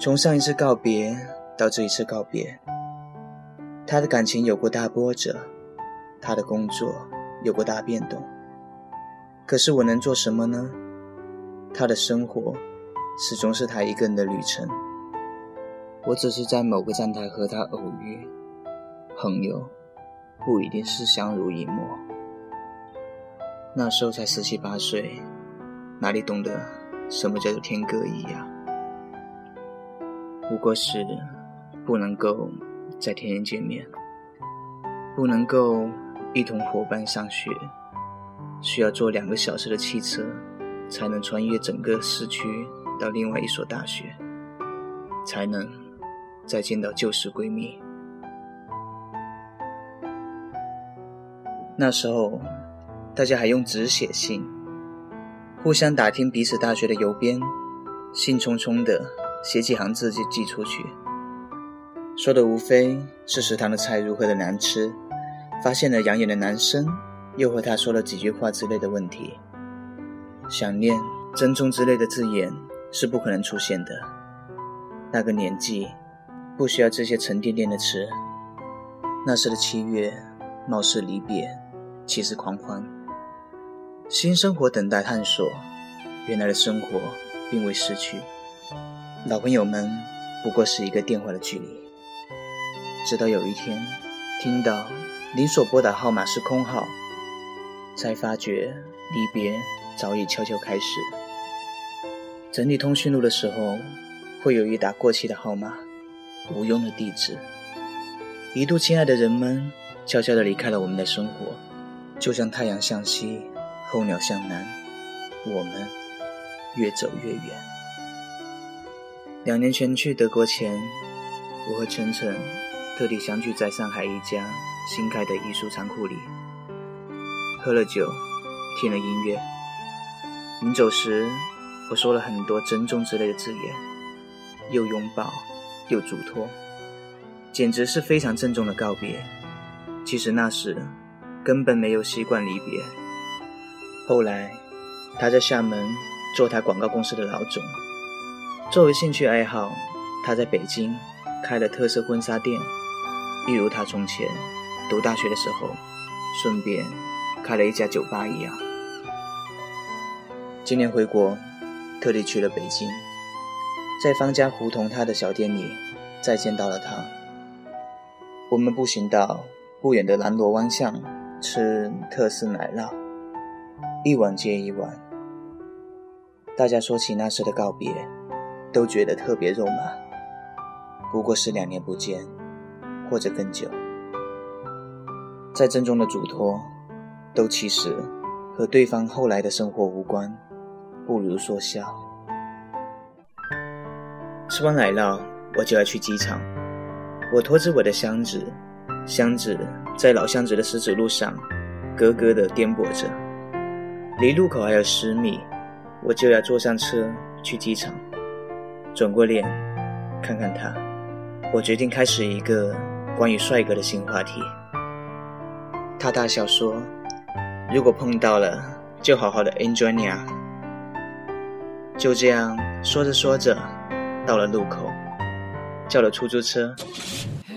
从上一次告别到这一次告别，他的感情有过大波折，他的工作有过大变动。可是我能做什么呢？他的生活始终是他一个人的旅程。我只是在某个站台和他偶遇，朋友不一定是相濡以沫。那时候才十七八岁，哪里懂得什么叫做天各一呀？不过是不能够在天天见面，不能够一同伙伴上学，需要坐两个小时的汽车才能穿越整个市区到另外一所大学，才能。再见到旧时闺蜜，那时候大家还用纸写信，互相打听彼此大学的邮编，兴冲冲的写几行字就寄出去，说的无非是食堂的菜如何的难吃，发现了养眼的男生又和他说了几句话之类的问题，想念、珍重之类的字眼是不可能出现的，那个年纪。不需要这些沉甸甸的词。那时的七月，貌似离别，其实狂欢。新生活等待探索，原来的生活并未失去。老朋友们不过是一个电话的距离。直到有一天，听到您所拨打号码是空号，才发觉离别早已悄悄开始。整理通讯录的时候，会有一打过期的号码。无用的地址，一度亲爱的人们悄悄地离开了我们的生活，就像太阳向西，候鸟向南，我们越走越远。两年前去德国前，我和晨晨特地相聚在上海一家新开的艺术仓库里，喝了酒，听了音乐。临走时，我说了很多珍重之类的字眼，又拥抱。又嘱托，简直是非常郑重的告别。其实那时根本没有习惯离别。后来，他在厦门做他广告公司的老总。作为兴趣爱好，他在北京开了特色婚纱店，一如他从前读大学的时候，顺便开了一家酒吧一样。今年回国，特地去了北京。在方家胡同他的小店里，再见到了他。我们步行到不远的南锣湾巷，吃特色奶酪，一碗接一碗。大家说起那时的告别，都觉得特别肉麻。不过是两年不见，或者更久。再郑重的嘱托，都其实和对方后来的生活无关，不如说笑。吃完奶酪，我就要去机场。我拖着我的箱子，箱子在老巷子的石子路上，咯咯地颠簸着。离路口还有十米，我就要坐上车去机场。转过脸，看看他，我决定开始一个关于帅哥的新话题。他大笑说：“如果碰到了，就好好的 enjoy 你啊。”就这样说着说着。到了路口，叫了出租车，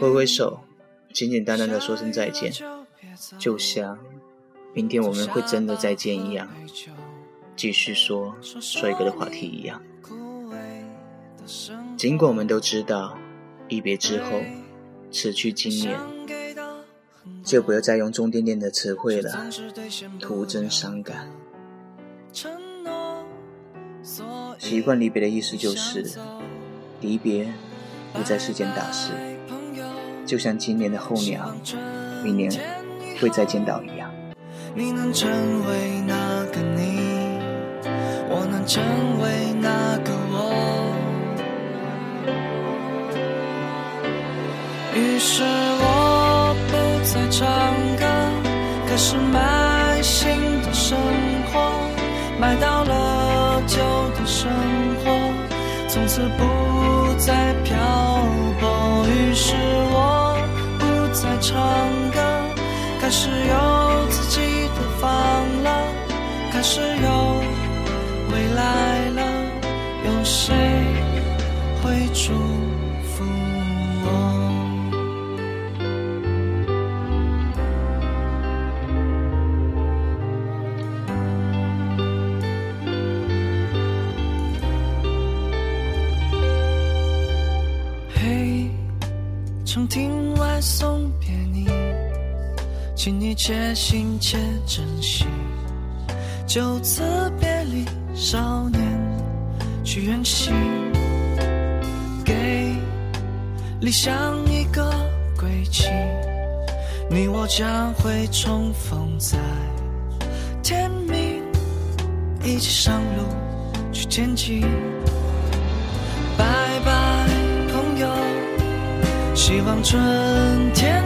挥挥手，简简单单的说声再见，就像明天我们会真的再见一样，继续说帅哥的话题一样。尽管我们都知道，一别之后，此去经年，就不要再用重点点的词汇了，徒增伤感。习惯离别的意思就是。离别不再是件大事，就像今年的候鸟，明年会再见到一样。你能成为那个你，我能成为那个于是我不再唱歌，开始买新的生活，买到了旧的生活，从此不。再漂泊，于是我不再唱歌，开始有自己的房了，开始有你且行且珍惜。就此别离，少年去远行，给理想一个归期。你我将会重逢在天明，一起上路去前进。拜拜，朋友，希望春天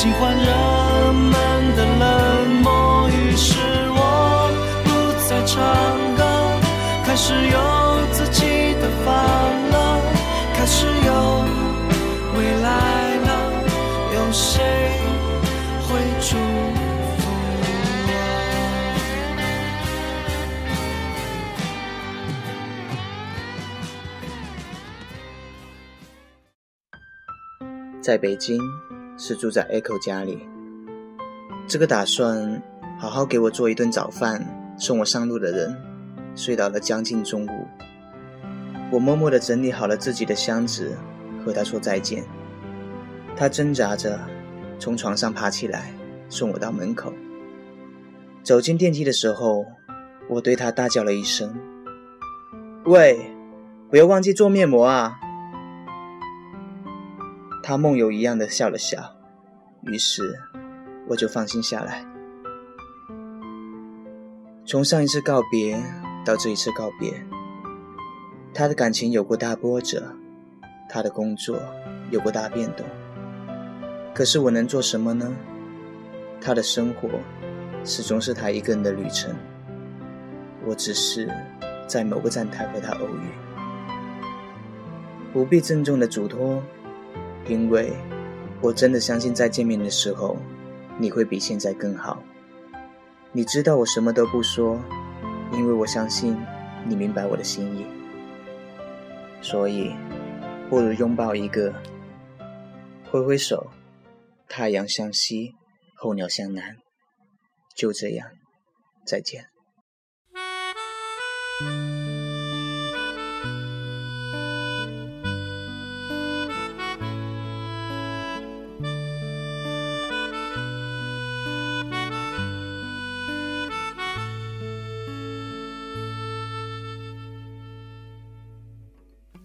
喜欢人们的冷漠。于是我不再唱歌，开始有自己的烦了，开始有未来了，有谁会祝福我？在北京是住在 Echo 家里，这个打算好好给我做一顿早饭送我上路的人，睡到了将近中午。我默默地整理好了自己的箱子，和他说再见。他挣扎着从床上爬起来，送我到门口。走进电梯的时候，我对他大叫了一声：“喂，不要忘记做面膜啊！”他梦游一样的笑了笑，于是我就放心下来。从上一次告别到这一次告别，他的感情有过大波折，他的工作有过大变动。可是我能做什么呢？他的生活始终是他一个人的旅程，我只是在某个站台和他偶遇，不必郑重的嘱托。因为我真的相信，在见面的时候，你会比现在更好。你知道我什么都不说，因为我相信你明白我的心意。所以，不如拥抱一个，挥挥手，太阳向西，候鸟向南，就这样，再见。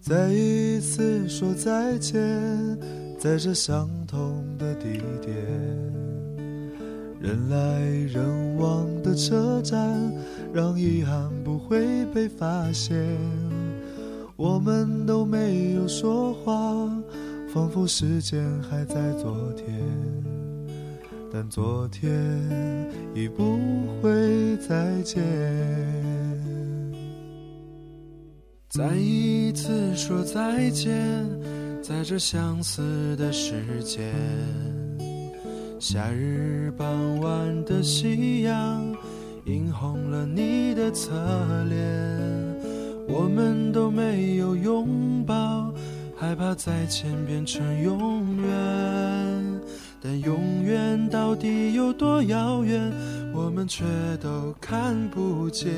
再一次说再见，在这相同的地点，人来人往的车站，让遗憾不会被发现。我们都没有说话，仿佛时间还在昨天，但昨天已不会再见。再一次说再见，在这相似的时间，夏日傍晚的夕阳映红了你的侧脸，我们都没有拥抱，害怕再见变成永远，但永远到底有多遥远，我们却都看不见。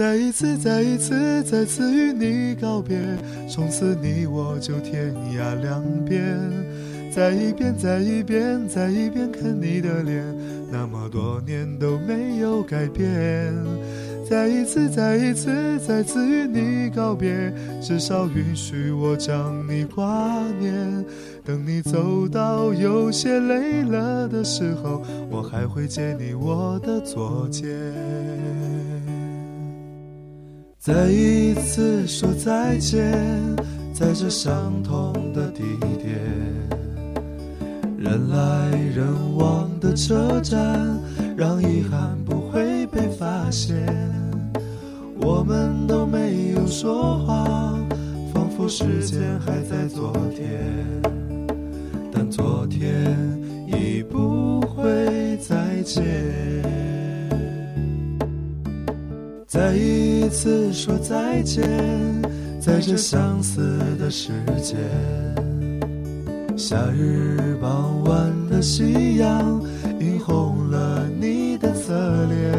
再一次，再一次，再次与你告别，从此你我就天涯两边。再一遍，再一遍，再一遍看你的脸，那么多年都没有改变。再一次，再一次，再次与你告别，至少允许我将你挂念。等你走到有些累了的时候，我还会借你我的左肩。再一次说再见，在这相同的地点，人来人往的车站，让遗憾不会被发现。我们都没有说话，仿佛时间还在昨天。但昨天已不会再见，再一次说再见，在这相似的时间。夏日傍晚的夕阳映红了你的侧脸，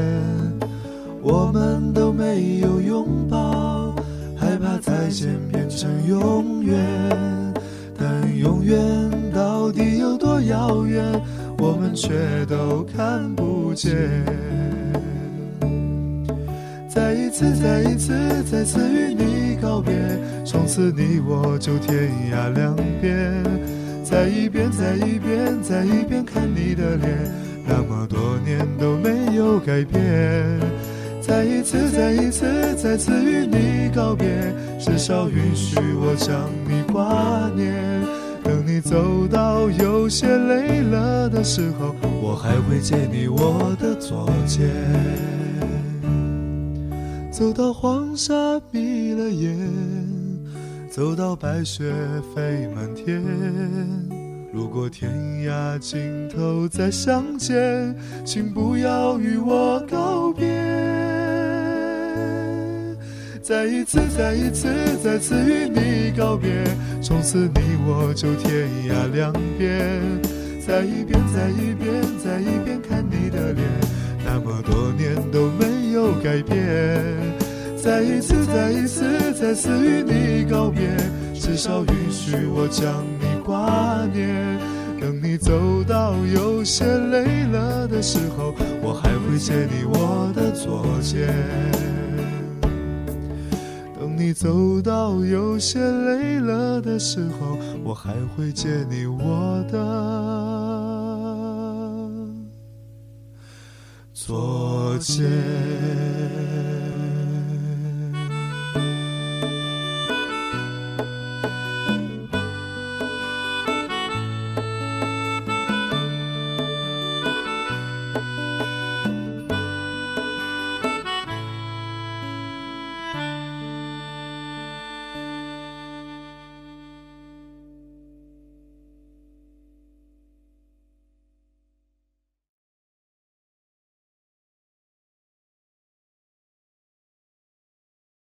我们都没有拥抱，害怕再见变成永远，但永远。到底有多遥远，我们却都看不见。再一次，再一次，再次与你告别，从此你我就天涯两边。再一遍，再一遍，再一遍看你的脸，那么多年都没有改变。再一次，再一次，再次与你告别，至少允许我将你挂念。等你走到有些累了的时候，我还会借你我的左肩。走到黄沙迷了眼，走到白雪飞满天。如果天涯尽头再相见，请不要与我告别。再一次，再一次，再次与你告别，从此你我就天涯两边。再一遍，再一遍，再一遍看你的脸，那么多年都没有改变。再一次，再一次，再次与你告别，至少允许我将你挂念。等你走到有些累了的时候，我还会借你我的左肩。等你走到有些累了的时候，我还会借你我的所见。